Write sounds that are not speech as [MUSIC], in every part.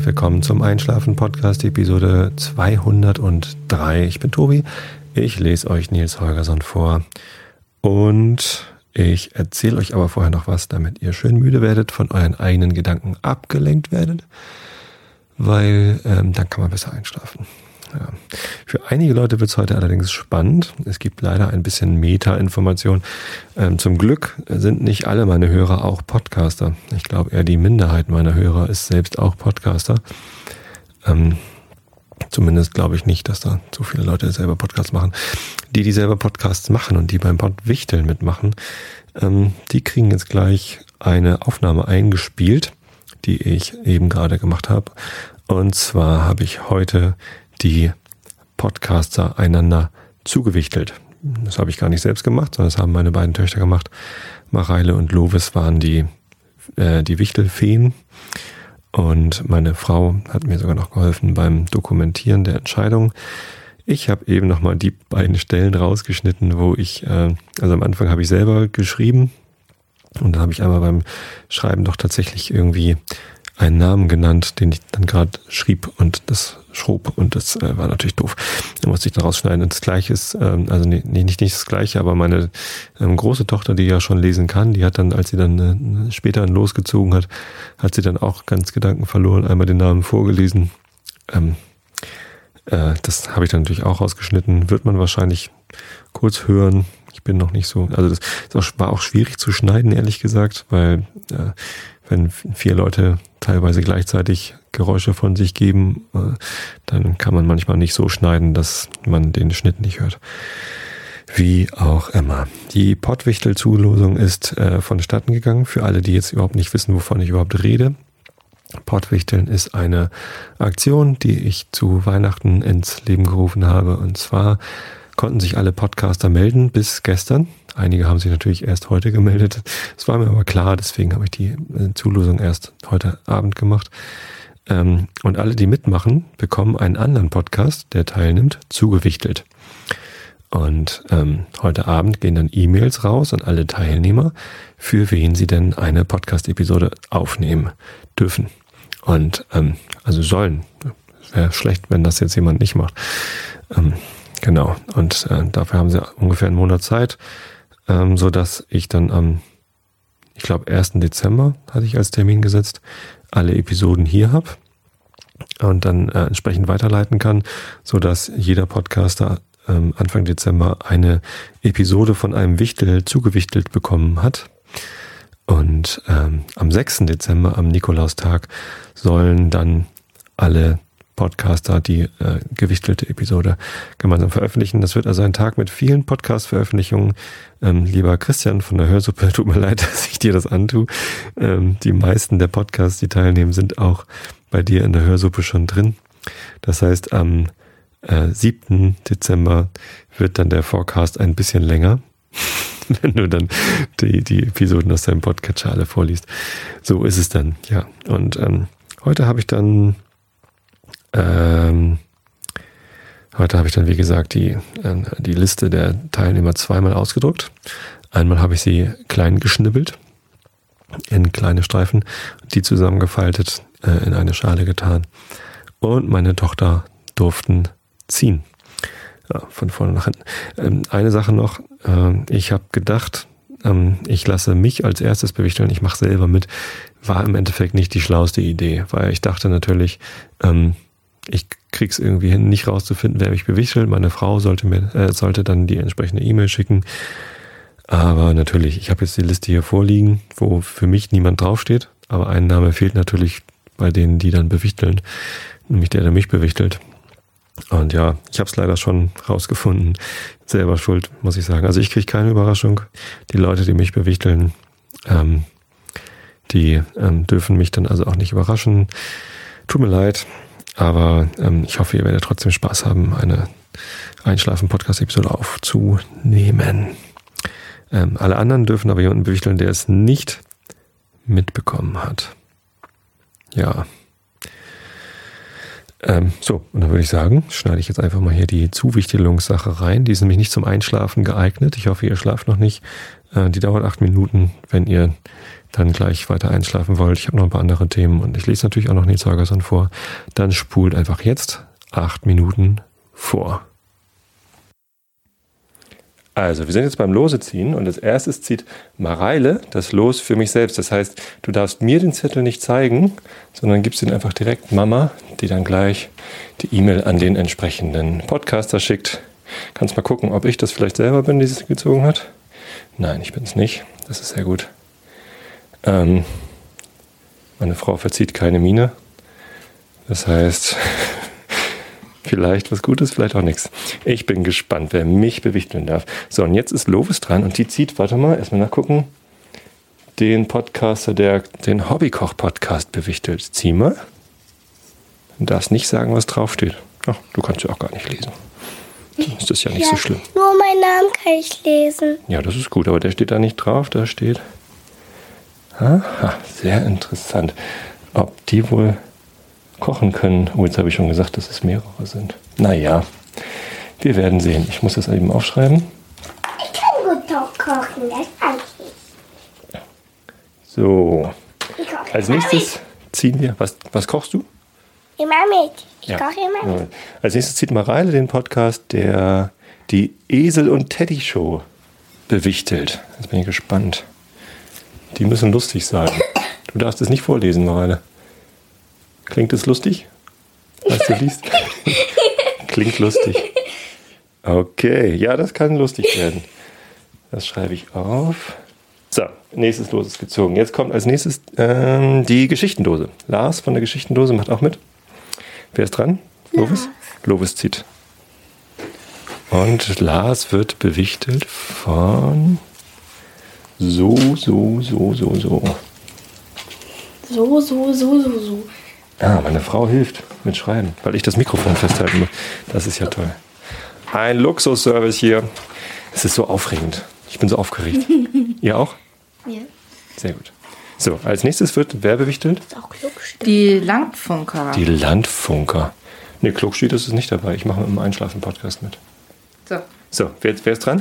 herzlich willkommen zum Einschlafen Podcast Episode 203. Ich bin Tobi. Ich lese euch Nils Holgersson vor und ich erzähle euch aber vorher noch was, damit ihr schön müde werdet, von euren eigenen Gedanken abgelenkt werdet, weil ähm, dann kann man besser einschlafen. Ja. Für einige Leute wird es heute allerdings spannend. Es gibt leider ein bisschen Meta-Information. Ähm, zum Glück sind nicht alle meine Hörer auch Podcaster. Ich glaube, eher die Minderheit meiner Hörer ist selbst auch Podcaster. Ähm, zumindest glaube ich nicht, dass da so viele Leute selber Podcasts machen. Die, die selber Podcasts machen und die beim Podwichteln mitmachen, ähm, die kriegen jetzt gleich eine Aufnahme eingespielt, die ich eben gerade gemacht habe. Und zwar habe ich heute die Podcaster einander zugewichtelt. Das habe ich gar nicht selbst gemacht, sondern das haben meine beiden Töchter gemacht. Mareile und Lovis waren die, äh, die Wichtelfeen. Und meine Frau hat mir sogar noch geholfen beim Dokumentieren der Entscheidung. Ich habe eben nochmal die beiden Stellen rausgeschnitten, wo ich, äh, also am Anfang habe ich selber geschrieben und dann habe ich einmal beim Schreiben doch tatsächlich irgendwie einen Namen genannt, den ich dann gerade schrieb und das schrob und das äh, war natürlich doof. Da musste ich dann rausschneiden. Und das gleiche ist, ähm, also nee, nicht, nicht das gleiche, aber meine ähm, große Tochter, die ja schon lesen kann, die hat dann, als sie dann äh, später losgezogen hat, hat sie dann auch ganz Gedanken verloren, einmal den Namen vorgelesen. Ähm, äh, das habe ich dann natürlich auch rausgeschnitten. Wird man wahrscheinlich kurz hören. Ich bin noch nicht so, also das, das war auch schwierig zu schneiden, ehrlich gesagt, weil äh, wenn vier Leute teilweise gleichzeitig Geräusche von sich geben, äh, dann kann man manchmal nicht so schneiden, dass man den Schnitt nicht hört. Wie auch immer. Die Pottwichtel-Zulosung ist äh, vonstatten gegangen. Für alle, die jetzt überhaupt nicht wissen, wovon ich überhaupt rede. Pottwichteln ist eine Aktion, die ich zu Weihnachten ins Leben gerufen habe. Und zwar konnten sich alle Podcaster melden bis gestern. Einige haben sich natürlich erst heute gemeldet. Es war mir aber klar, deswegen habe ich die äh, Zulosung erst heute Abend gemacht. Ähm, und alle, die mitmachen, bekommen einen anderen Podcast, der teilnimmt, zugewichtelt. Und ähm, heute Abend gehen dann E-Mails raus an alle Teilnehmer, für wen sie denn eine Podcast-Episode aufnehmen dürfen. Und ähm, also sollen. Wäre schlecht, wenn das jetzt jemand nicht macht. Ähm, genau. Und äh, dafür haben sie ungefähr einen Monat Zeit ähm, so dass ich dann am, ich glaube, 1. Dezember hatte ich als Termin gesetzt, alle Episoden hier habe und dann äh, entsprechend weiterleiten kann, so dass jeder Podcaster ähm, Anfang Dezember eine Episode von einem Wichtel zugewichtelt bekommen hat. Und ähm, am 6. Dezember, am Nikolaustag, sollen dann alle Podcaster die äh, gewichtelte Episode gemeinsam veröffentlichen. Das wird also ein Tag mit vielen Podcast-Veröffentlichungen. Ähm, lieber Christian von der Hörsuppe, tut mir leid, [LAUGHS] dass ich dir das antue. Ähm, die meisten der Podcasts, die teilnehmen, sind auch bei dir in der Hörsuppe schon drin. Das heißt, am äh, 7. Dezember wird dann der Forecast ein bisschen länger [LAUGHS] wenn du dann die, die Episoden aus deinem Podcatcher alle vorliest. So ist es dann, ja. Und ähm, heute habe ich dann ähm, heute habe ich dann, wie gesagt, die, äh, die Liste der Teilnehmer zweimal ausgedruckt. Einmal habe ich sie klein geschnibbelt in kleine Streifen, die zusammengefaltet äh, in eine Schale getan. Und meine Tochter durften ziehen. Ja, von vorne nach hinten. Ähm, eine Sache noch, äh, ich habe gedacht, ähm, ich lasse mich als erstes bewichteln, ich mache selber mit, war im Endeffekt nicht die schlauste Idee, weil ich dachte natürlich, ähm, ich krieg's irgendwie hin, nicht rauszufinden, wer mich bewichtelt. Meine Frau sollte mir, äh, sollte dann die entsprechende E-Mail schicken. Aber natürlich, ich habe jetzt die Liste hier vorliegen, wo für mich niemand draufsteht. Aber ein Name fehlt natürlich bei denen, die dann bewichteln. Nämlich der, der mich bewichtelt. Und ja, ich habe es leider schon rausgefunden. Selber schuld, muss ich sagen. Also ich kriege keine Überraschung. Die Leute, die mich bewichteln, ähm, die ähm, dürfen mich dann also auch nicht überraschen. Tut mir leid. Aber ähm, ich hoffe, ihr werdet trotzdem Spaß haben, eine Einschlafen-Podcast-Episode aufzunehmen. Ähm, alle anderen dürfen aber jemanden bewichteln, der es nicht mitbekommen hat. Ja. Ähm, so, und dann würde ich sagen, schneide ich jetzt einfach mal hier die Zuwichtelungssache rein. Die ist nämlich nicht zum Einschlafen geeignet. Ich hoffe, ihr schlaft noch nicht. Äh, die dauert acht Minuten, wenn ihr dann gleich weiter einschlafen wollt. Ich habe noch ein paar andere Themen und ich lese natürlich auch noch Nils Holgersson vor. Dann spult einfach jetzt acht Minuten vor. Also, wir sind jetzt beim Lose ziehen und als erstes zieht Mareile das Los für mich selbst. Das heißt, du darfst mir den Zettel nicht zeigen, sondern gibst ihn einfach direkt Mama, die dann gleich die E-Mail an den entsprechenden Podcaster schickt. Kannst mal gucken, ob ich das vielleicht selber bin, die es gezogen hat. Nein, ich bin es nicht. Das ist sehr gut. Ähm, meine Frau verzieht keine Miene. Das heißt, [LAUGHS] vielleicht was Gutes, vielleicht auch nichts. Ich bin gespannt, wer mich bewichteln darf. So, und jetzt ist Lovis dran und die zieht, warte mal, erstmal nachgucken, den Podcaster, der den Hobbykoch-Podcast bewichtelt. Zieh mal. Du darfst nicht sagen, was draufsteht. Ach, du kannst ja auch gar nicht lesen. Dann ist das ja nicht Ja, so schlimm. Nur meinen Namen kann ich lesen. Ja, das ist gut, aber der steht da nicht drauf. Da steht. Aha, sehr interessant. Ob die wohl kochen können. Oh, jetzt habe ich schon gesagt, dass es mehrere sind. Naja, wir werden sehen. Ich muss das eben aufschreiben. Ich kann gut doch kochen, das kann ich. So, Ich als nächstes ziehen wir. Was, was kochst du? mit. Immer mit. Ich Ja. koche immer mit. Als nächstes zieht Mareile den Podcast, der die Esel und Teddy Show bewichtelt. Jetzt bin ich gespannt. Die müssen lustig sein. Du darfst es nicht vorlesen, Mareile. Klingt es lustig? Was du liest? [LAUGHS] Klingt lustig. Okay, ja, das kann lustig werden. Das schreibe ich auf. So, nächstes Los ist gezogen. Jetzt kommt als nächstes ähm, die Geschichtendose. Lars von der Geschichtendose macht auch mit. Wer ist dran? Lovis? Lovis zieht. Und Lars wird bewichtelt von so, so, so, so, so. So, so, so, so, so. Ah, meine Frau hilft mit Schreiben, weil ich das Mikrofon festhalten muss. Das ist ja toll. Ein Luxusservice hier. Es ist so aufregend. Ich bin so aufgeregt. [LAUGHS] Ihr auch? Ja. Sehr gut. So, als nächstes wird wer bewichtelt? Die Landfunker. Die Landfunker. Ne, Klugsteht ist es nicht dabei. Ich mache mit dem Einschlafen-Podcast mit. So. So, wer, wer ist dran?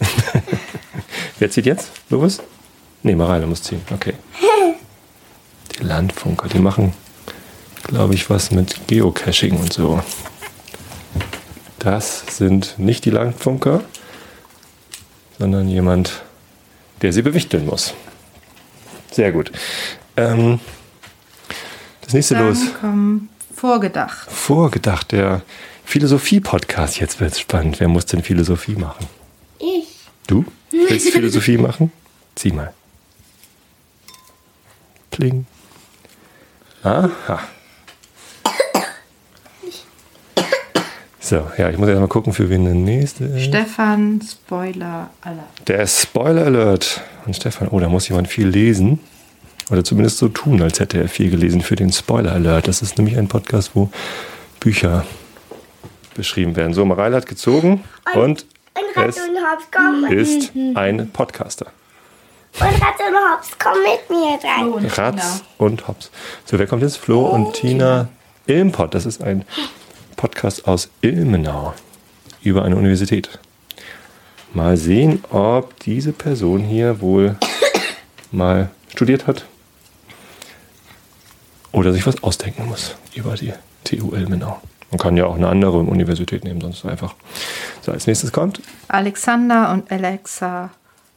[LAUGHS] wer zieht jetzt? Lovis? Nee, Mareile muss ziehen. Okay. [LAUGHS] Die Landfunker, die machen, glaube ich, was mit Geocaching und so. Das sind nicht die Landfunker, sondern jemand, der sie bewichteln muss. Sehr gut. Ähm, das nächste Dann Los. vorgedacht. Vorgedacht, der Philosophie-Podcast. Jetzt wird's spannend. Wer muss denn Philosophie machen? Ich. Du? Willst Philosophie machen? Zieh mal. Kling. Aha. So, ja, ich muss erst mal gucken, für wen der nächste ist. Stefan Spoiler aller. Der Spoiler Alert. Und Stefan, oh, da muss jemand viel lesen. Oder zumindest so tun, als hätte er viel gelesen für den Spoiler Alert. Das ist nämlich ein Podcast, wo Bücher beschrieben werden. So, Mareile hat gezogen und Und Ratz es und Hops, komm. ist ein Podcaster. Und Ratz und Hops, komm mit mir rein. Oh, und Ratz und Hops. So, wer kommt jetzt? Flo und Tina Ilmpod. Das ist ein Podcast aus Ilmenau über eine Universität. Mal sehen, ob diese Person hier wohl [COUGHS] mal studiert hat oder sich was ausdenken muss über die TU Ilmenau. Man kann ja auch eine andere Universität nehmen, sonst einfach. So, als nächstes kommt Alexander und Alexa.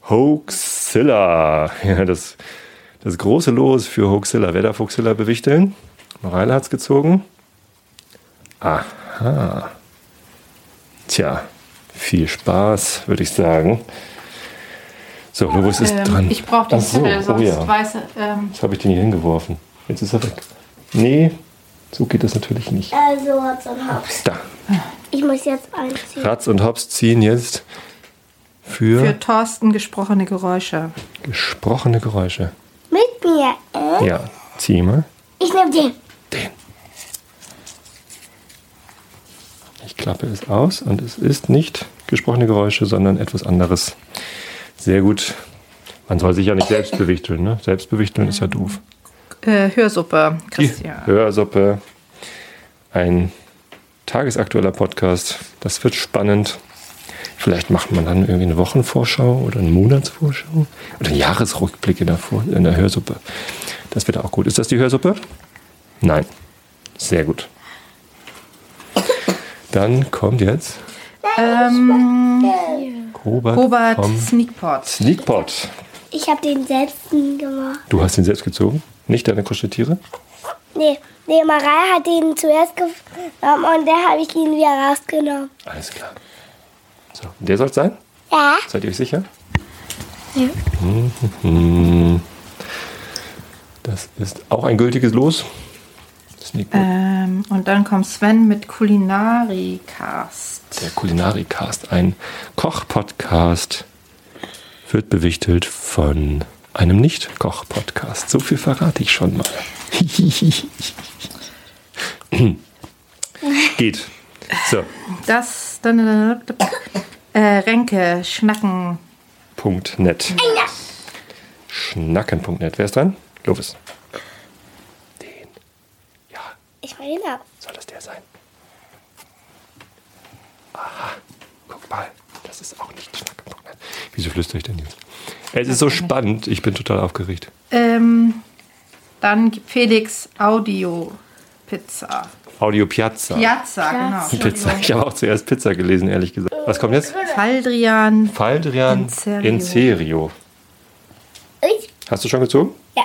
Hoaxilla. [LAUGHS] Ja, das, das große Los für Hoaxilla. Wer darf Hoaxilla bewichteln? Mareile hat es gezogen. Aha. Tja, viel Spaß, würde ich sagen. So, Lovis ist Ähm, dran. ich brauche den Ach so, Zettel, oh sonst ja. weiß ähm, Jetzt habe ich den hier hingeworfen. Jetzt ist er weg. Nee, so geht das natürlich nicht. Also Ratz und Hops. Da. Ich muss jetzt anziehen. Ratz und Hops ziehen jetzt für, für Thorsten gesprochene Geräusche. gesprochene Geräusche. Mit mir, äh? Ja, zieh mal. Ich nehme den. Den. Ich klappe es aus und es ist nicht gesprochene Geräusche, sondern etwas anderes. Sehr gut. Man soll sich ja nicht selbst [LAUGHS] bewichteln, ne? Selbstbewichteln ist ja doof. Äh, Hörsuppe, Die Christian. Hörsuppe. ein tagesaktueller Podcast. Das wird spannend. Vielleicht macht man dann irgendwie eine Wochenvorschau oder eine Monatsvorschau oder Jahresrückblicke davor in der Hörsuppe. Das wird auch gut. Ist das die Hörsuppe? Nein. Sehr gut. Dann kommt jetzt Ähm, Robert, Robert Sneakpot. Sneakpot. Ich habe den selbst gemacht. Du hast ihn selbst gezogen, nicht deine Kuscheltiere? Nee, nee, Marei hat den zuerst genommen und dann habe ich ihn wieder rausgenommen. Alles klar. So, der soll es sein? Ja? Seid ihr euch sicher? Ja. [LAUGHS] Das ist auch ein gültiges Los. Ähm, und dann kommt Sven mit Kulinarikast. Der Kulinarikast, ein Koch-Podcast, wird bewichtelt von einem Nicht-Koch-Podcast. So viel verrate ich schon mal. [LAUGHS] Geht. So, Das, dann, äh, Ränke, Schnacken. Net. Schnacken.net. Wer ist dran? Lovis. Den. Ja, Ich meine ihn auch. soll das der sein? Aha, guck mal. Das ist auch nicht Schnacken.net. Wieso flüstere ich denn jetzt? Es ist so spannend. Ich bin total aufgeregt. Ähm, dann Felix Audio Pizza. Audio Piazza. Piazza, Piazza. genau. Pizza. Ich habe auch zuerst Pizza gelesen, ehrlich gesagt. Was kommt jetzt? Faldrian. Faldrian In serio. in serio. Ich, Hast du schon gezogen? ja.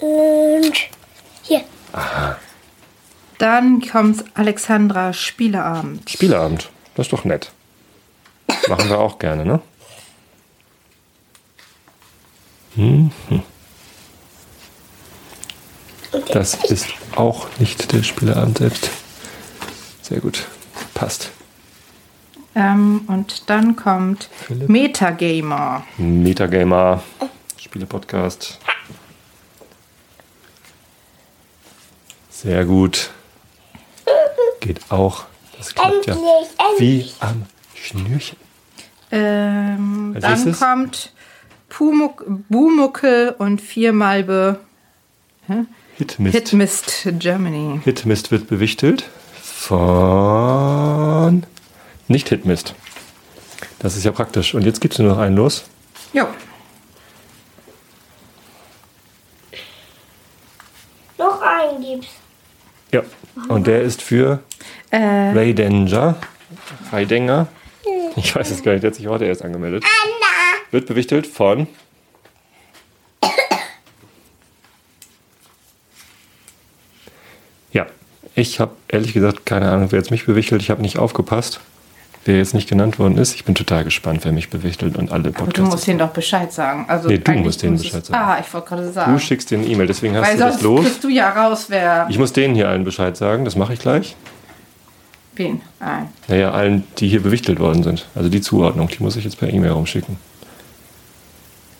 Und hier. Dann kommt Alexandra Spieleabend. Spieleabend. Das ist doch nett. Machen wir auch gerne, ne? Mhm. Das ist auch nicht der Spieleabend selbst. Sehr gut. Passt. Ähm, und dann kommt Philipp. Metagamer. Metagamer. Spiele-Podcast. Sehr gut. Geht auch. Das klappt ja. Endlich, Wie am Schnürchen. Ähm, dann nächstes? kommt Pumuck, Bumuckel und viermalbe Hitmist. Hitmist Germany. Hitmist wird bewichtelt von nicht Hitmist. Das ist ja praktisch. Und jetzt gibt es nur noch einen los. Jo. Noch einen gibt's. Ja. Und der ist für Äh, Ray Danger. Ray Denger. [LAUGHS] Ich weiß es gar nicht, der hat sich heute erst angemeldet. Wird bewichtelt von Ja, ich habe ehrlich gesagt keine Ahnung, wer jetzt mich bewichtelt. Ich habe nicht aufgepasst, wer jetzt nicht genannt worden ist. Ich bin total gespannt, wer mich bewichtelt und alle aber du Podcasts. musst denen doch Bescheid sagen. Also Nee, du musst denen Bescheid sagen. Ah, ich wollte gerade sagen. Du schickst den E-Mail, deswegen hast Weil du das los. du ja raus, wer Ich muss denen hier allen Bescheid sagen, das mache ich gleich. Wen. Ein. Naja, allen, die hier bewichtelt worden sind. Also die Zuordnung, die muss ich jetzt per E-Mail rumschicken.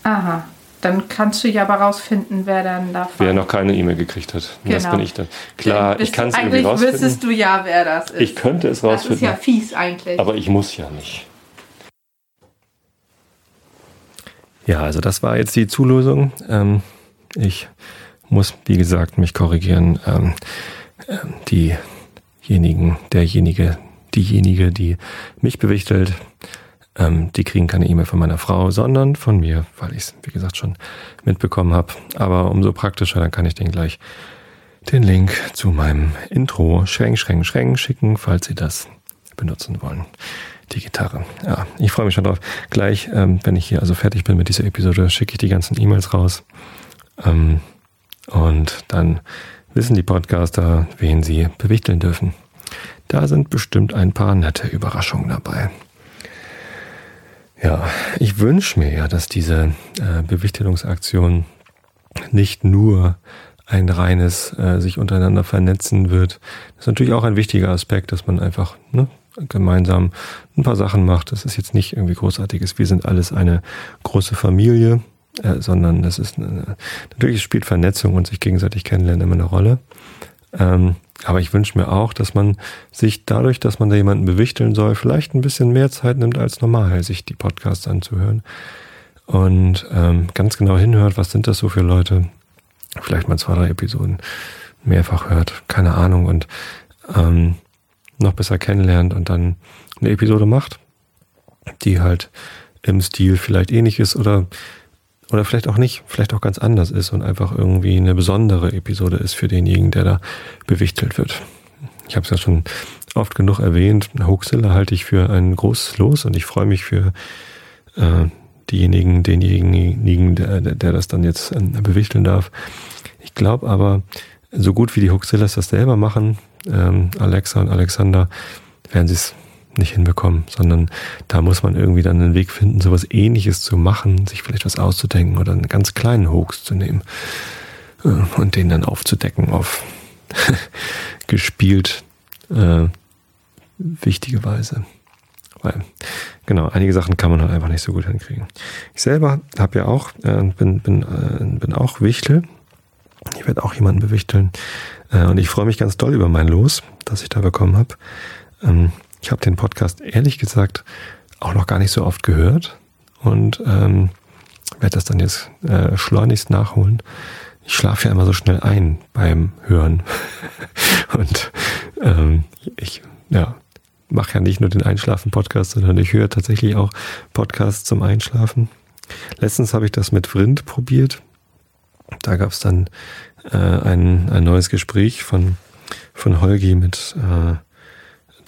Aha. Dann kannst du ja aber rausfinden, wer dann davon. Wer noch keine E-Mail gekriegt hat. Und Das Genau. bin ich dann. Klar, ich kann es irgendwie Eigentlich rausfinden. wüsstest du ja, wer das ist. Ich könnte es das ist rausfinden, ja fies eigentlich. aber ich muss ja nicht. Ja, also das war jetzt die Zulosung. Ähm, ich muss, wie gesagt, mich korrigieren. Ähm, ähm, diejenigen, derjenige, diejenige, die mich bewichtelt, ähm, die kriegen keine E-Mail von meiner Frau, sondern von mir, weil ich es, wie gesagt, schon mitbekommen habe. Aber umso praktischer, dann kann ich den gleich den Link zu meinem Intro schränk, schränk, schränk schicken, falls Sie das benutzen wollen. Die Gitarre. Ja, ich freue mich schon drauf. Gleich, ähm, wenn ich hier also fertig bin mit dieser Episode, schicke ich die ganzen E-Mails raus. Ähm, und dann wissen die Podcaster, wen sie bewichteln dürfen. Da sind bestimmt ein paar nette Überraschungen dabei. Ja, ich wünsche mir ja, dass diese äh, Bewichtelungsaktion nicht nur ein reines äh, sich untereinander vernetzen wird. Das ist natürlich auch ein wichtiger Aspekt, dass man einfach ne, gemeinsam ein paar Sachen macht. Das ist jetzt nicht irgendwie großartiges. Wir sind alles eine große Familie, äh, sondern das ist natürlich spielt Vernetzung und sich gegenseitig kennenlernen immer eine Rolle. Ähm, aber ich wünsche mir auch, dass man sich dadurch, dass man da jemanden bewichteln soll, vielleicht ein bisschen mehr Zeit nimmt als normal, sich die Podcasts anzuhören und ähm, ganz genau hinhört, was sind das so für Leute. Vielleicht mal zwei, drei Episoden mehrfach hört, keine Ahnung, und ähm, noch besser kennenlernt und dann eine Episode macht, die halt im Stil vielleicht ähnlich ist oder oder vielleicht auch nicht, vielleicht auch ganz anders ist und einfach irgendwie eine besondere Episode ist für denjenigen, der da bewichtelt wird. Ich habe es ja schon oft genug erwähnt, Hoaxilla halte ich für ein großes Los und ich freue mich für äh, diejenigen, denjenigen, der, der das dann jetzt äh, bewichteln darf. Ich glaube aber, so gut wie die Hoaxillas das selber machen, ähm, Alexa und Alexander, werden sie es nicht hinbekommen, sondern da muss man irgendwie dann einen Weg finden, sowas ähnliches zu machen, sich vielleicht was auszudenken oder einen ganz kleinen Hoax zu nehmen äh, und den dann aufzudecken auf [LAUGHS] gespielt äh, wichtige Weise. Weil, genau, einige Sachen kann man halt einfach nicht so gut hinkriegen. Ich selber habe ja auch, äh, bin, bin, äh, bin auch Wichtel. Ich werde auch jemanden bewichteln. Äh, und ich freue mich ganz doll über mein Los, das ich da bekommen habe. Ähm, ich habe den Podcast ehrlich gesagt auch noch gar nicht so oft gehört und ähm, werde das dann jetzt äh, schleunigst nachholen. Ich schlafe ja immer so schnell ein beim Hören. [LAUGHS] und ähm, ich ja, mache ja nicht nur den Einschlafen-Podcast, sondern ich höre tatsächlich auch Podcasts zum Einschlafen. Letztens habe ich das mit Vrind probiert. Da gab es dann äh, ein, ein neues Gespräch von, von Holgi mit äh,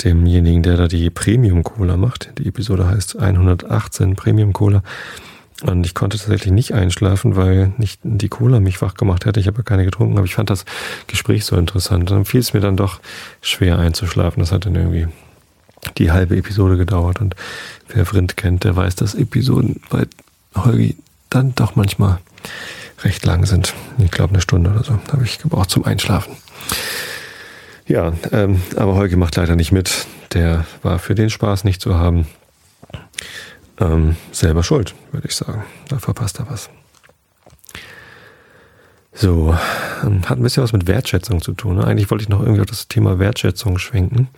demjenigen, der da die Premium Cola macht. Die Episode heißt 118 Premium Cola. Und ich konnte tatsächlich nicht einschlafen, weil nicht die Cola mich wach gemacht hätte. Ich habe ja keine getrunken, aber ich fand das Gespräch so interessant. Dann fiel es mir dann doch schwer einzuschlafen. Das hat dann irgendwie die halbe Episode gedauert. Und wer Vrind kennt, der weiß, dass Episoden bei Holgi dann doch manchmal recht lang sind. Ich glaube, eine Stunde oder so habe ich gebraucht zum Einschlafen. Ja, ähm, aber Holgi macht leider nicht mit. Der war für den Spaß nicht zu haben. Ähm, selber schuld, würde ich sagen. Da verpasst er was. So, ähm, hat ein bisschen was mit Wertschätzung zu tun. Ne? Eigentlich wollte ich noch irgendwie auf das Thema Wertschätzung schwenken,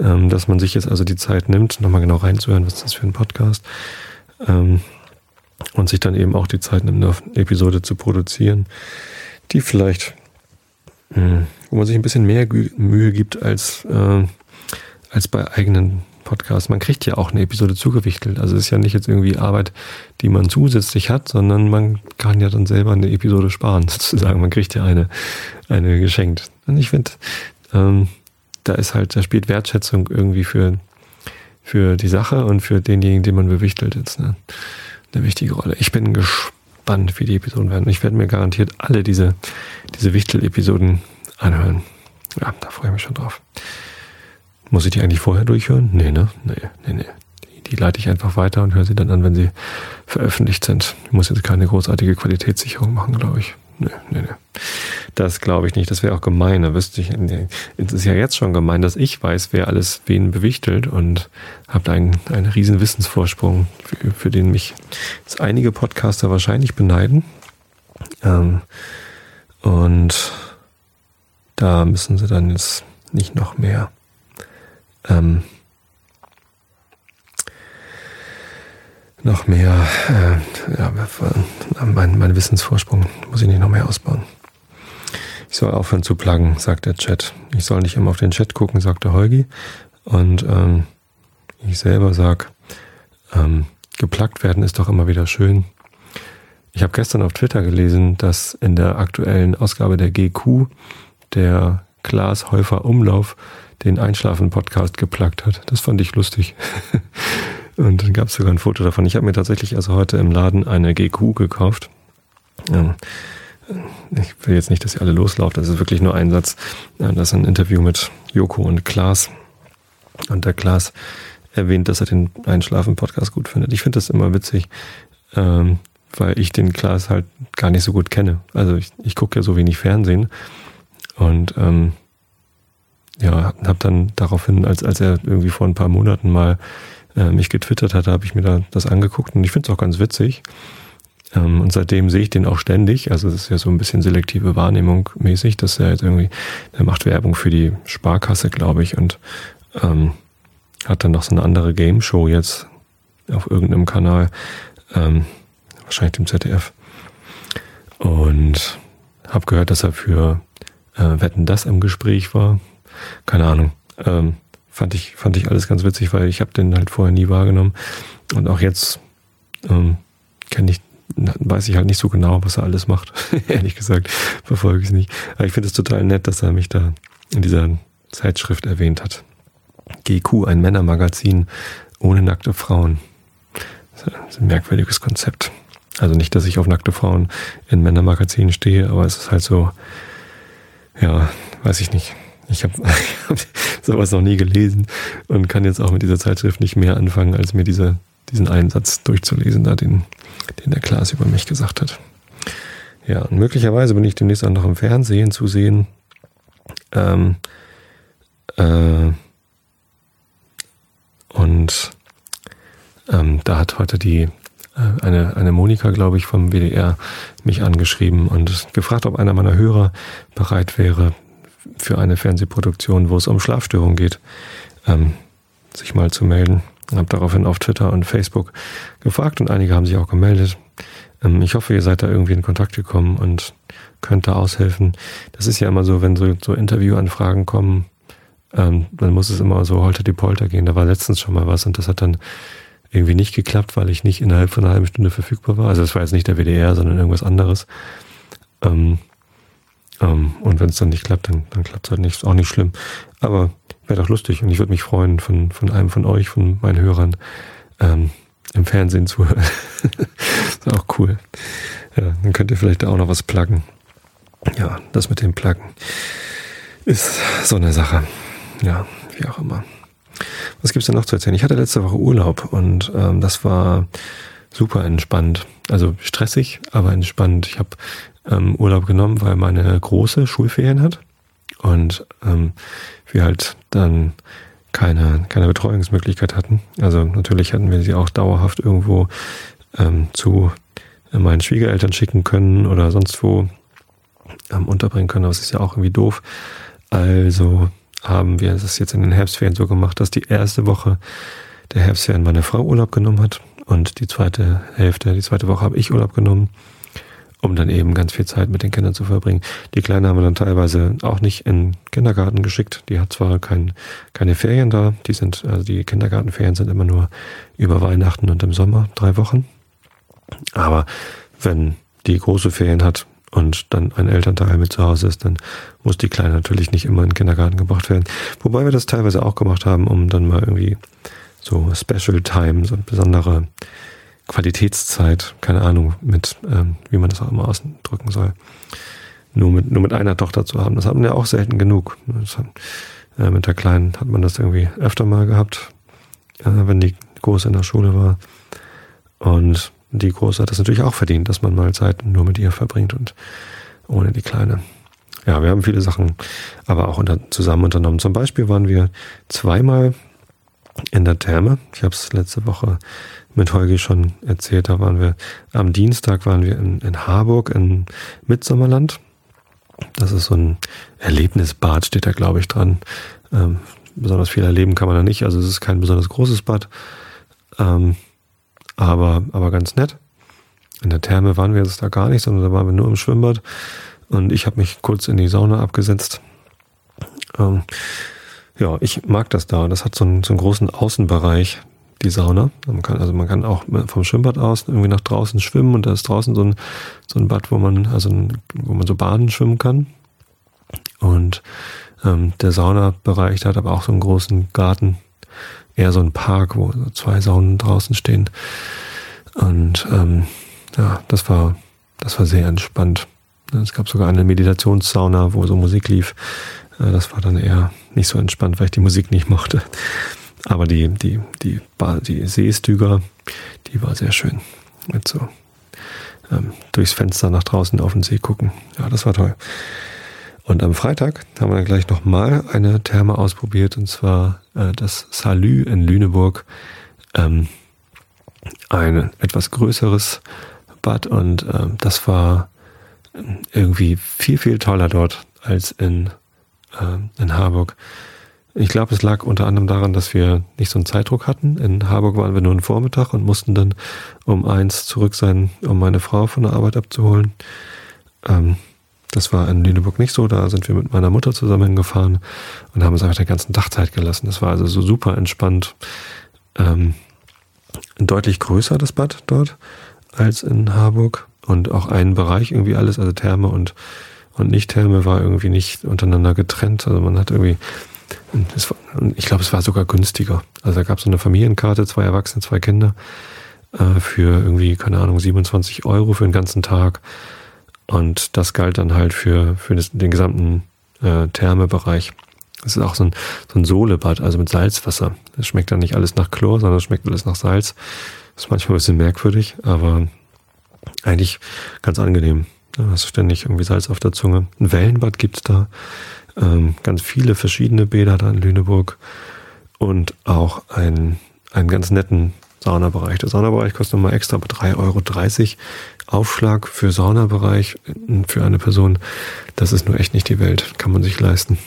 ähm, dass man sich jetzt also die Zeit nimmt, nochmal genau reinzuhören, was ist das für ein Podcast, ähm, und sich dann eben auch die Zeit nimmt, eine Episode zu produzieren, die vielleicht hm, wo man sich ein bisschen mehr Mühe gibt als, äh, als bei eigenen Podcasts. Man kriegt ja auch eine Episode zugewichtelt. Also es ist ja nicht jetzt irgendwie Arbeit, die man zusätzlich hat, sondern man kann ja dann selber eine Episode sparen, [LAUGHS] sozusagen. Man kriegt ja eine, eine geschenkt. Und ich finde, ähm, da ist halt, da spielt Wertschätzung irgendwie für, für die Sache und für denjenigen, den man bewichtelt jetzt ne? eine wichtige Rolle. Ich bin gespannt wie die Episoden werden. Ich werde mir garantiert alle diese, diese Wichtel-Episoden anhören. Ja, da freue ich mich schon drauf. Muss ich die eigentlich vorher durchhören? Nee, ne? Nee, nee, nee. Die, die leite ich einfach weiter und höre sie dann an, wenn sie veröffentlicht sind. Ich muss jetzt keine großartige Qualitätssicherung machen, glaube ich. Nee, nee, nee. Das glaube ich nicht. Das wäre auch gemein. Da wüsste ich, es ist ja jetzt schon gemein, dass ich weiß, wer alles wen bewichtelt und habe einen, einen riesen Wissensvorsprung, für, für den mich jetzt einige Podcaster wahrscheinlich beneiden. Ähm, und da müssen sie dann jetzt nicht noch mehr ähm, noch mehr, äh, ja, mein, mein Wissensvorsprung muss ich nicht noch mehr ausbauen. Ich soll aufhören zu pluggen, sagt der Chat. Ich soll nicht immer auf den Chat gucken, sagt der Holgi. Und ähm, ich selber sag, ähm, geplagt werden ist doch immer wieder schön. Ich habe gestern auf Twitter gelesen, dass in der aktuellen Ausgabe der GQ der Klaas Häufer Umlauf den Einschlafen-Podcast geplagt hat. Das fand ich lustig. [LAUGHS] Und dann gab es sogar ein Foto davon. Ich habe mir tatsächlich also heute im Laden eine GQ gekauft. Ja. Ich will jetzt nicht, dass ihr alle loslauft. Das ist wirklich nur ein Satz. Das ist ein Interview mit Joko und Klaas. Und der Klaas erwähnt, dass er den Einschlafen-Podcast gut findet. Ich finde das immer witzig, ähm, weil ich den Klaas halt gar nicht so gut kenne. Also ich, ich gucke ja so wenig Fernsehen. Und ähm, ja, habe dann daraufhin, als, als er irgendwie vor ein paar Monaten mal äh, mich getwittert hatte, habe ich mir da das angeguckt und ich finde es auch ganz witzig. Ähm, und seitdem sehe ich den auch ständig. Also es ist ja so ein bisschen selektive Wahrnehmung mäßig, dass er jetzt irgendwie, er macht Werbung für die Sparkasse, glaube ich, und ähm, hat dann noch so eine andere Game Show jetzt auf irgendeinem Kanal, ähm, wahrscheinlich dem ZDF. Und habe gehört, dass er für äh, Wetten das im Gespräch war. Keine Ahnung. Ähm, fand ich, fand ich alles ganz witzig, weil ich habe den halt vorher nie wahrgenommen. Und auch jetzt ähm, ich, weiß ich halt nicht so genau, was er alles macht. [LAUGHS] Ehrlich gesagt, verfolge ich es nicht. Aber ich finde es total nett, dass er mich da in dieser Zeitschrift erwähnt hat. GQ, ein Männermagazin ohne nackte Frauen. Das ist ein merkwürdiges Konzept. Also nicht, dass ich auf nackte Frauen in Männermagazinen stehe, aber es ist halt so, ja, weiß ich nicht. Ich habe [LAUGHS] hab sowas noch nie gelesen und kann jetzt auch mit dieser Zeitschrift nicht mehr anfangen, als mir diese, diesen Einsatz durchzulesen, da den, den der Klaas über mich gesagt hat. Ja, und möglicherweise bin ich demnächst auch noch im Fernsehen zu sehen. Ähm, äh, und ähm, da hat heute die eine, eine Monika, glaube ich, vom WDR mich angeschrieben und gefragt, ob einer meiner Hörer bereit wäre, für eine Fernsehproduktion, wo es um Schlafstörungen geht, ähm, sich mal zu melden. Habe daraufhin auf Twitter und Facebook gefragt und einige haben sich auch gemeldet. Ähm, ich hoffe, ihr seid da irgendwie in Kontakt gekommen und könnt da aushelfen. Das ist ja immer so, wenn so, so Interviewanfragen kommen, ähm, dann muss es immer so holter die Polter gehen. Da war letztens schon mal was und das hat dann irgendwie nicht geklappt, weil ich nicht innerhalb von einer halben Stunde verfügbar war. Also das war jetzt nicht der WDR, sondern irgendwas anderes. Ähm, ähm, und wenn es dann nicht klappt, dann, dann klappt es halt nicht. Ist auch nicht schlimm. Aber wäre doch lustig und ich würde mich freuen, von, von einem von euch, von meinen Hörern, ähm, im Fernsehen zu hören. [LAUGHS] ist auch cool. Ja, dann könnt ihr vielleicht da auch noch was pluggen. Ja, das mit dem Pluggen ist so eine Sache. Ja, wie auch immer. Was gibt's denn noch zu erzählen? Ich hatte letzte Woche Urlaub und ähm, das war super entspannt. Also stressig, aber entspannt. Ich habe ähm, Urlaub genommen, weil meine große Schulferien hat und ähm, wir halt dann keine, keine Betreuungsmöglichkeit hatten. Also natürlich hätten wir sie auch dauerhaft irgendwo ähm, zu meinen Schwiegereltern schicken können oder sonst wo ähm, unterbringen können, aber es ist ja auch irgendwie doof. Also haben wir es jetzt in den Herbstferien so gemacht, dass die erste Woche der Herbstferien meine Frau Urlaub genommen hat und die zweite Hälfte, die zweite Woche habe ich Urlaub genommen, um dann eben ganz viel Zeit mit den Kindern zu verbringen. Die Kleine haben wir dann teilweise auch nicht in den Kindergarten geschickt. Die hat zwar kein, keine Ferien da, die sind, also die Kindergartenferien sind immer nur über Weihnachten und im Sommer drei Wochen. Aber wenn die große Ferien hat, und dann ein Elternteil mit zu Hause ist, dann muss die Kleine natürlich nicht immer in den Kindergarten gebracht werden. Wobei wir das teilweise auch gemacht haben, um dann mal irgendwie so Special Time, so besondere Qualitätszeit, keine Ahnung, mit, ähm, wie man das auch immer ausdrücken soll, nur mit, nur mit einer Tochter zu haben. Das hatten wir auch selten genug. Hat, äh, mit der Kleinen hat man das irgendwie öfter mal gehabt, äh, wenn die Große in der Schule war. Und die Große hat das natürlich auch verdient, dass man mal Zeit nur mit ihr verbringt und ohne die Kleine. Ja, wir haben viele Sachen aber auch unter, zusammen unternommen. Zum Beispiel waren wir zweimal in der Therme. Ich habe es letzte Woche mit Holgi schon erzählt. Da waren wir am Dienstag waren wir in, in Harburg in Mitsommerland. Das ist so ein Erlebnisbad, steht da glaube ich dran. Ähm, besonders viel erleben kann man da nicht. Also es ist kein besonders großes Bad. Ähm, aber, aber ganz nett. In der Therme waren wir jetzt da gar nicht, sondern da waren wir nur im Schwimmbad. Und ich habe mich kurz in die Sauna abgesetzt. Ähm, ja, ich mag das da. Das hat so einen, so einen großen Außenbereich, die Sauna. Man kann, also man kann auch vom Schwimmbad aus irgendwie nach draußen schwimmen und da ist draußen so ein, so ein Bad, wo man, also ein, wo man so baden schwimmen kann. Und ähm, der Saunabereich, der hat aber auch so einen großen Garten, eher so ein Park, wo zwei Saunen draußen stehen. Und ähm, ja, das war, das war sehr entspannt. Es gab sogar eine Meditationssauna, wo so Musik lief. Äh, das war dann eher nicht so entspannt, weil ich die Musik nicht mochte. Aber die, die, die, die Seestüger, die war sehr schön. Mit so ähm, durchs Fenster nach draußen auf den See gucken. Ja, das war toll. Und am Freitag haben wir dann gleich nochmal eine Therme ausprobiert, und zwar äh, das Salü in Lüneburg. Ähm, ein etwas größeres Bad und äh, das war irgendwie viel, viel toller dort als in, äh, in Harburg. Ich glaube, es lag unter anderem daran, dass wir nicht so einen Zeitdruck hatten. In Harburg waren wir nur einen Vormittag und mussten dann um eins zurück sein, um meine Frau von der Arbeit abzuholen. Ähm, Das war in Lüneburg nicht so. Da sind wir mit meiner Mutter zusammen gefahren und haben uns einfach den ganzen Tag Zeit gelassen. Das war also so super entspannt. Ähm, deutlich größer das Bad dort als in Harburg und auch ein Bereich irgendwie alles, also Therme und und Nicht-Therme war irgendwie nicht untereinander getrennt. Also man hat irgendwie, war, ich glaube, es war sogar günstiger. Also da gab es so eine Familienkarte, zwei Erwachsene, zwei Kinder äh, für irgendwie, keine Ahnung, 27 Euro für den ganzen Tag. Und das galt dann halt für, für den gesamten äh, Thermebereich. Das ist auch so ein, so ein Sohlebad, also mit Salzwasser. Das schmeckt dann nicht alles nach Chlor, sondern es schmeckt alles nach Salz. Ist manchmal ein bisschen merkwürdig, aber eigentlich ganz angenehm. Da hast du ständig irgendwie Salz auf der Zunge. Ein Wellenbad gibt's da. Ähm, ganz viele verschiedene Bäder da in Lüneburg. Und auch einen, einen ganz netten Saunabereich. Der Saunabereich kostet nochmal extra bei 3,30 Euro. Aufschlag für Saunabereich für eine Person. Das ist nur echt nicht die Welt. Kann man sich leisten.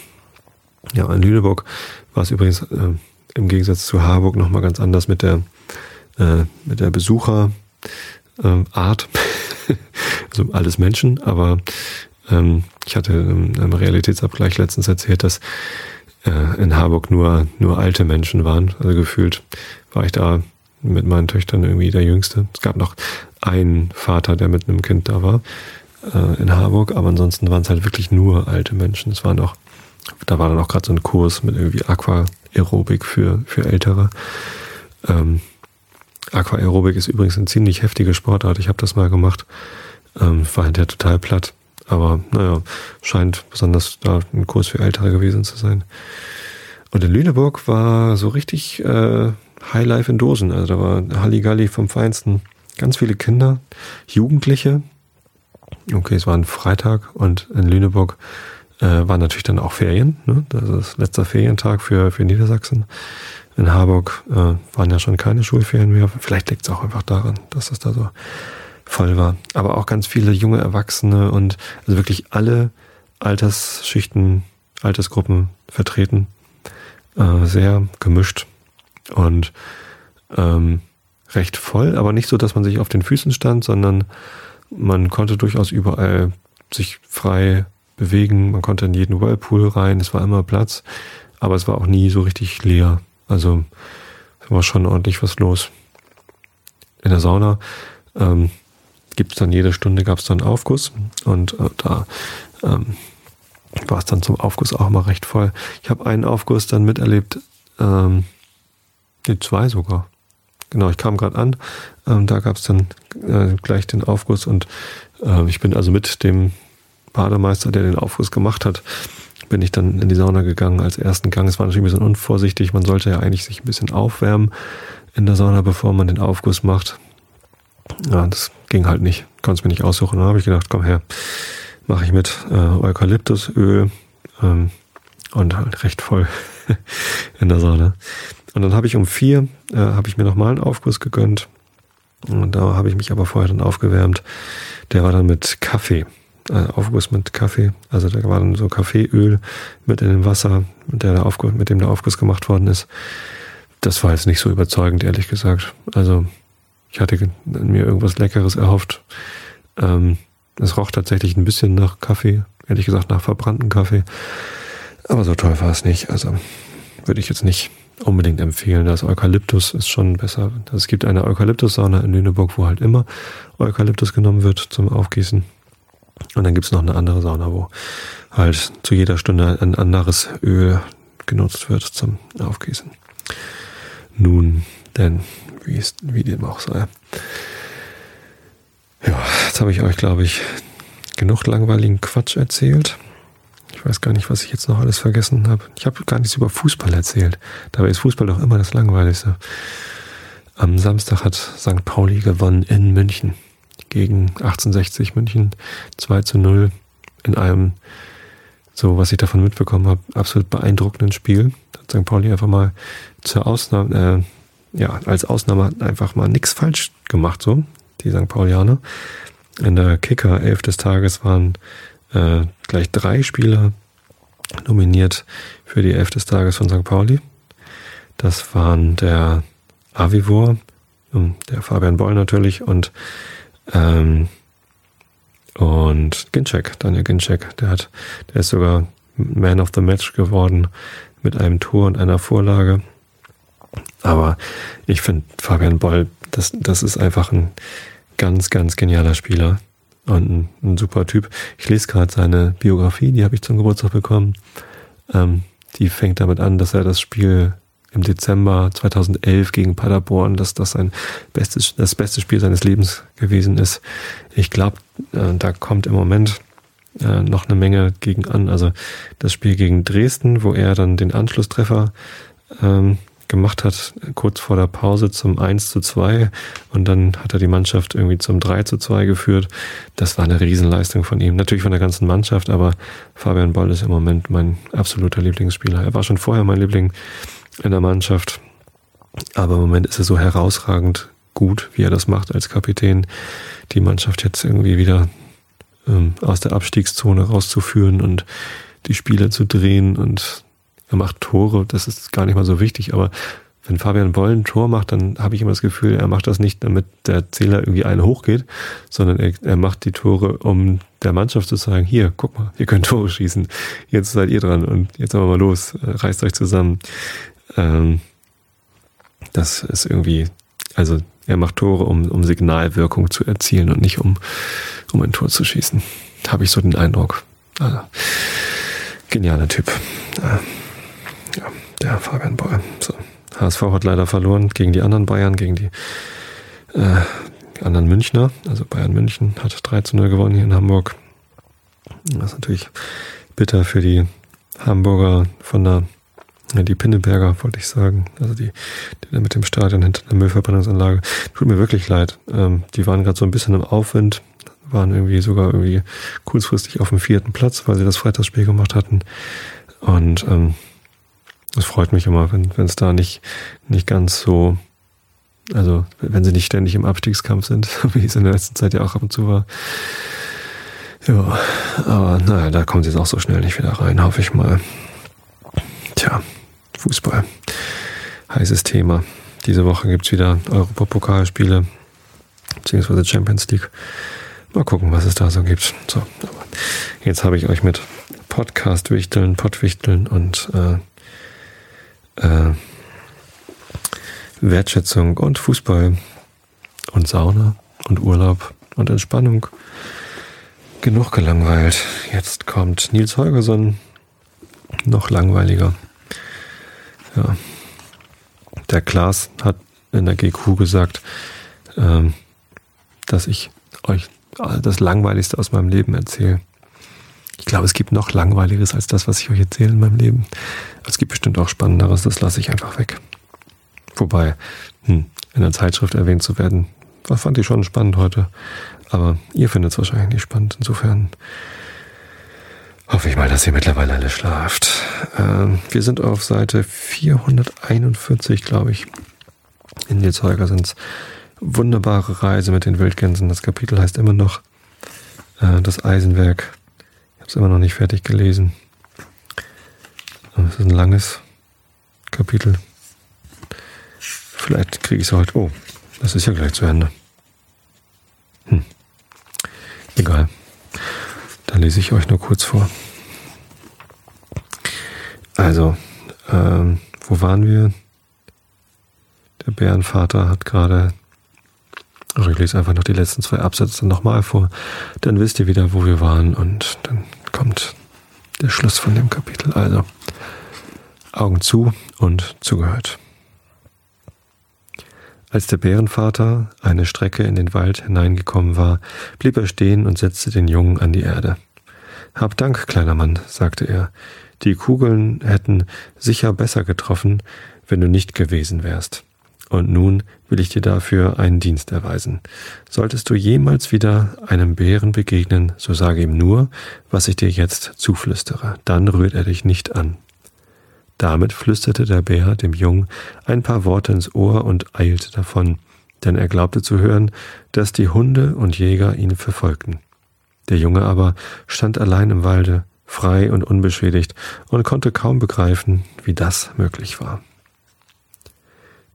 Ja, in Lüneburg war es übrigens äh, im Gegensatz zu Harburg nochmal ganz anders mit der, äh, mit der Besucherart. Ähm, [LAUGHS] also alles Menschen, aber ähm, ich hatte im, im Realitätsabgleich letztens erzählt, dass äh, in Harburg nur, nur alte Menschen waren. Also gefühlt war ich da mit meinen Töchtern irgendwie der Jüngste. Es gab noch einen Vater, der mit einem Kind da war äh, in Harburg, aber ansonsten waren es halt wirklich nur alte Menschen. Es waren auch, da war dann auch gerade so ein Kurs mit irgendwie Aquaerobik für, für Ältere. Ähm, Aquaerobik ist übrigens eine ziemlich heftige Sportart. Ich habe das mal gemacht. Ähm, war hinterher total platt. Aber naja, scheint besonders da ein Kurs für Ältere gewesen zu sein. Und in Lüneburg war so richtig äh, Highlife in Dosen. Also da war Halligalli vom Feinsten. Ganz viele Kinder, Jugendliche. Okay, es war ein Freitag und in Lüneburg äh, waren natürlich dann auch Ferien. Ne? Das ist letzter Ferientag für, für Niedersachsen. In Harburg äh, waren ja schon keine Schulferien mehr. Vielleicht liegt es auch einfach daran, dass es da so voll war. Aber auch ganz viele junge Erwachsene und also wirklich alle Altersschichten, Altersgruppen vertreten. Äh, sehr gemischt und ähm, recht voll, aber nicht so, dass man sich auf den Füßen stand, sondern man konnte durchaus überall sich frei bewegen. Man konnte in jeden Whirlpool rein. Es war immer Platz, aber es war auch nie so richtig leer. Also war schon ordentlich was los. In der Sauna ähm, gibt es dann jede Stunde gab es dann Aufguss und äh, da ähm, war es dann zum Aufguss auch immer recht voll. Ich habe einen Aufguss dann miterlebt, ähm, die zwei sogar. Genau, ich kam gerade an, ähm, da gab es dann äh, gleich den Aufguss und äh, ich bin also mit dem Bademeister, der den Aufguss gemacht hat, bin ich dann in die Sauna gegangen als ersten Gang. Es war natürlich ein bisschen unvorsichtig. Man sollte ja eigentlich sich ein bisschen aufwärmen in der Sauna, bevor man den Aufguss macht. Ja, das ging halt nicht. Konnte es mir nicht aussuchen. Dann habe ich gedacht, komm her, mache ich mit äh, Eukalyptusöl ähm, und halt recht voll [LAUGHS] in der Sauna. Und dann habe ich um vier, äh, habe ich mir nochmal einen Aufguss gegönnt. Und da habe ich mich aber vorher dann aufgewärmt. Der war dann mit Kaffee. Äh, Aufguss mit Kaffee. Also da war dann so Kaffeeöl mit in dem Wasser, mit, der Aufguss, mit dem der Aufguss gemacht worden ist. Das war jetzt nicht so überzeugend, ehrlich gesagt. Also ich hatte mir irgendwas Leckeres erhofft. Ähm, es roch tatsächlich ein bisschen nach Kaffee, ehrlich gesagt nach verbrannten Kaffee. Aber so toll war es nicht. Also würde ich jetzt nicht unbedingt empfehlen. Das Eukalyptus ist schon besser. Es gibt eine Eukalyptus-Sauna in Lüneburg, wo halt immer Eukalyptus genommen wird zum Aufgießen. Und dann gibt's noch eine andere Sauna, wo halt zu jeder Stunde ein anderes Öl genutzt wird zum Aufgießen. Nun, denn wie, ist, wie dem auch sei. Ja, jetzt habe ich euch, glaube ich, genug langweiligen Quatsch erzählt. Ich weiß gar nicht, was ich jetzt noch alles vergessen habe. Ich habe gar nichts über Fußball erzählt. Dabei ist Fußball doch immer das Langweiligste. Am Samstag hat St. Pauli gewonnen in München gegen 1860 München 2 zu 0 in einem, so was ich davon mitbekommen habe, absolut beeindruckenden Spiel. Hat St. Pauli einfach mal zur Ausnahme, äh, ja, als Ausnahme einfach mal nichts falsch gemacht, so, die St. Paulianer. In der Kicker 11 des Tages waren äh, gleich drei Spieler nominiert für die Elf des Tages von St. Pauli. Das waren der Avivor, ähm, der Fabian Boll natürlich und ähm, Und Ginczek, Daniel Ginczek, der hat, der ist sogar Man of the Match geworden mit einem Tor und einer Vorlage. Aber ich finde Fabian Boll, das, das ist einfach ein ganz, ganz genialer Spieler und ein, ein super Typ. Ich lese gerade seine Biografie, die habe ich zum Geburtstag bekommen. Ähm, die fängt damit an, dass er das Spiel im Dezember 2011 gegen Paderborn, dass das sein bestes, das beste Spiel seines Lebens gewesen ist. Ich glaube, äh, da kommt im Moment äh, noch eine Menge gegen an. Also das Spiel gegen Dresden, wo er dann den Anschlusstreffer ähm, gemacht hat, kurz vor der Pause zum 1 zu 2 und dann hat er die Mannschaft irgendwie zum 3 zu 2 geführt. Das war eine Riesenleistung von ihm. Natürlich von der ganzen Mannschaft, aber Fabian Boll ist im Moment mein absoluter Lieblingsspieler. Er war schon vorher mein Liebling in der Mannschaft, aber im Moment ist er so herausragend gut, wie er das macht als Kapitän, die Mannschaft jetzt irgendwie wieder ähm, aus der Abstiegszone rauszuführen und die Spiele zu drehen und er macht Tore, das ist gar nicht mal so wichtig, aber wenn Fabian Boll ein Tor macht, dann habe ich immer das Gefühl, er macht das nicht, damit der Zähler irgendwie eine hochgeht, sondern er, er macht die Tore, um der Mannschaft zu sagen, hier, guck mal, ihr könnt Tore schießen, jetzt seid ihr dran und jetzt aber mal los, reißt euch zusammen. Ähm, das ist irgendwie, also er macht Tore, um, um Signalwirkung zu erzielen und nicht um, um ein Tor zu schießen. Habe ich so den Eindruck. Also, genialer Typ. Ja. Der Fabian Boll. So. HSV hat leider verloren gegen die anderen Bayern, gegen die, äh, anderen Münchner. Also Bayern München hat 3 zu 0 gewonnen hier in Hamburg. Das ist natürlich bitter für die Hamburger von der, ja, die Pinneberger, wollte ich sagen. Also die, die mit dem Stadion hinter der Müllverbrennungsanlage. Tut mir wirklich leid. Ähm, die waren gerade so ein bisschen im Aufwind, waren irgendwie sogar irgendwie kurzfristig auf dem vierten Platz, weil sie das Freitagsspiel gemacht hatten. Und ähm, das freut mich immer, wenn es da nicht, nicht ganz so, also wenn sie nicht ständig im Abstiegskampf sind, [LAUGHS] wie es in der letzten Zeit ja auch ab und zu war. Ja, aber naja, da kommen sie jetzt auch so schnell nicht wieder rein, hoffe ich mal. Tja, Fußball. Heißes Thema. Diese Woche gibt's wieder Europapokalspiele, beziehungsweise Champions League. Mal gucken, was es da so gibt. So, jetzt habe ich euch mit Podcast-Wichteln, Pottwichteln und äh, äh, Wertschätzung und Fußball und Sauna und Urlaub und Entspannung genug gelangweilt. Jetzt kommt Nils Holgersson, noch langweiliger. Ja. Der Klaas hat in der GQ gesagt, ähm, dass ich euch das Langweiligste aus meinem Leben erzähle. Ich glaube, es gibt noch langweiligeres als das, was ich euch erzähle in meinem Leben. Es gibt bestimmt auch Spannenderes, das lasse ich einfach weg. Wobei, hm, in der Zeitschrift erwähnt zu werden, das fand ich schon spannend heute. Aber ihr findet es wahrscheinlich nicht spannend. Insofern hoffe ich mal, dass ihr mittlerweile alle schlaft. Ähm, wir sind auf Seite 441, glaube ich. In Nils Holgersens wunderbare Reise mit den Wildgänsen. Das Kapitel heißt immer noch äh, das Eisenwerk es immer noch nicht fertig gelesen. Das ist ein langes Kapitel. Vielleicht kriege ich es heute. Oh, das ist ja gleich zu Ende. Hm. Egal. Dann lese ich euch nur kurz vor. Also, ähm, wo waren wir? Der Bärenvater hat gerade ich lese einfach noch die letzten zwei Absätze nochmal vor. Dann wisst ihr wieder, wo wir waren und dann kommt der Schluss von dem Kapitel. Also Augen zu und zugehört. Als der Bärenvater eine Strecke in den Wald hineingekommen war, blieb er stehen und setzte den Jungen an die Erde. Hab Dank, kleiner Mann, sagte er. Die Kugeln hätten sicher besser getroffen, wenn du nicht gewesen wärst und nun will ich dir dafür einen Dienst erweisen. Solltest du jemals wieder einem Bären begegnen, so sage ihm nur, was ich dir jetzt zuflüstere, dann rührt er dich nicht an. Damit flüsterte der Bär dem Jungen ein paar Worte ins Ohr und eilte davon, denn er glaubte zu hören, dass die Hunde und Jäger ihn verfolgten. Der Junge aber stand allein im Walde, frei und unbeschädigt, und konnte kaum begreifen, wie das möglich war.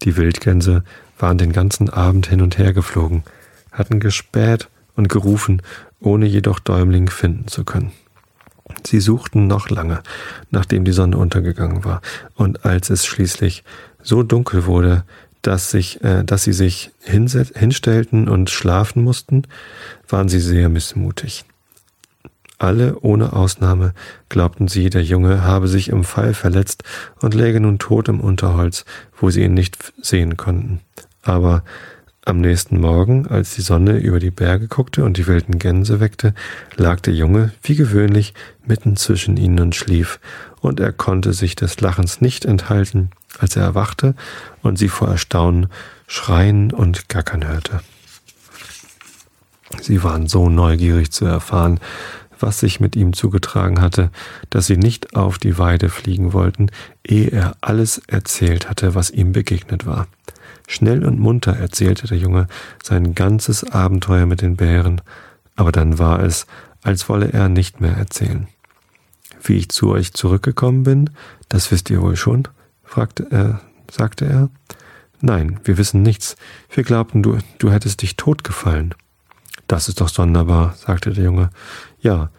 Die Wildgänse waren den ganzen Abend hin und her geflogen, hatten gespäht und gerufen, ohne jedoch Däumling finden zu können. Sie suchten noch lange, nachdem die Sonne untergegangen war, und als es schließlich so dunkel wurde, dass, sich, äh, dass sie sich hinstellten und schlafen mussten, waren sie sehr missmutig. Alle ohne Ausnahme glaubten sie, der Junge habe sich im Fall verletzt und läge nun tot im Unterholz, wo sie ihn nicht sehen konnten. Aber am nächsten Morgen, als die Sonne über die Berge guckte und die wilden Gänse weckte, lag der Junge, wie gewöhnlich, mitten zwischen ihnen und schlief, und er konnte sich des Lachens nicht enthalten, als er erwachte und sie vor Erstaunen schreien und gackern hörte. Sie waren so neugierig zu erfahren, was sich mit ihm zugetragen hatte, dass sie nicht auf die Weide fliegen wollten, ehe er alles erzählt hatte, was ihm begegnet war. Schnell und munter erzählte der Junge sein ganzes Abenteuer mit den Bären, aber dann war es, als wolle er nicht mehr erzählen. Wie ich zu euch zurückgekommen bin, das wisst ihr wohl schon? fragte er, sagte er. Nein, wir wissen nichts. Wir glaubten, du, du hättest dich totgefallen. Das ist doch sonderbar, sagte der Junge. Ja,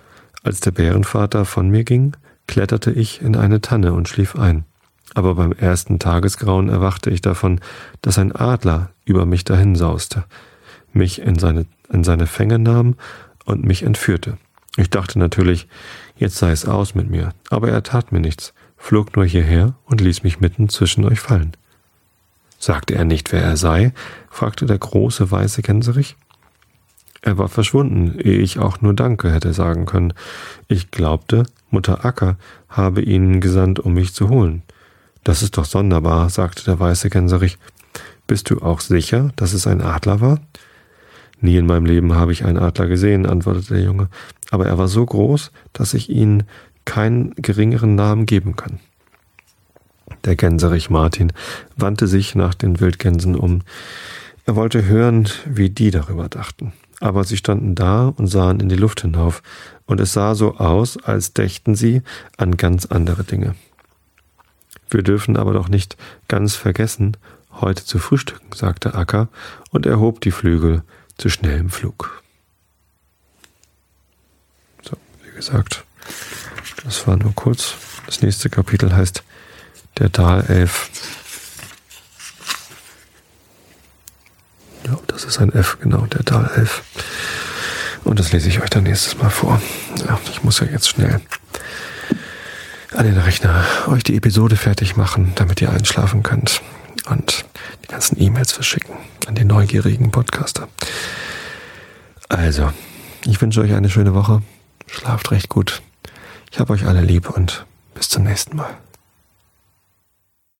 als der Bärenvater von mir ging, kletterte ich in eine Tanne und schlief ein aber beim ersten Tagesgrauen erwachte ich davon, dass ein Adler über mich dahinsauste, mich in seine, in seine Fänge nahm und mich entführte. Ich dachte natürlich, jetzt sei es aus mit mir, aber er tat mir nichts, flog nur hierher und ließ mich mitten zwischen euch fallen. Sagte er nicht, wer er sei? fragte der große weiße Gänserich. Er war verschwunden, ehe ich auch nur Danke hätte sagen können. Ich glaubte, Mutter Acker habe ihn gesandt, um mich zu holen. Das ist doch sonderbar, sagte der weiße Gänserich. Bist du auch sicher, dass es ein Adler war? Nie in meinem Leben habe ich einen Adler gesehen, antwortete der Junge, aber er war so groß, dass ich ihn keinen geringeren Namen geben kann. Der Gänserich Martin wandte sich nach den Wildgänsen um. Er wollte hören, wie die darüber dachten. Aber sie standen da und sahen in die Luft hinauf, und es sah so aus, als dächten sie an ganz andere Dinge. Wir dürfen aber doch nicht ganz vergessen, heute zu frühstücken, sagte Acker und erhob die Flügel zu schnellem Flug. So, wie gesagt, das war nur kurz. Das nächste Kapitel heißt Der Dahlelf. Ja, das ist ein F, genau, der Dahlelf. Und das lese ich euch dann nächstes Mal vor. Ja, ich muss ja jetzt schnell an den Rechner euch die Episode fertig machen, damit ihr einschlafen könnt und die ganzen E-Mails verschicken an die neugierigen Podcaster. Also, ich wünsche euch eine schöne Woche. Schlaft recht gut. Ich habe euch alle lieb und bis zum nächsten Mal.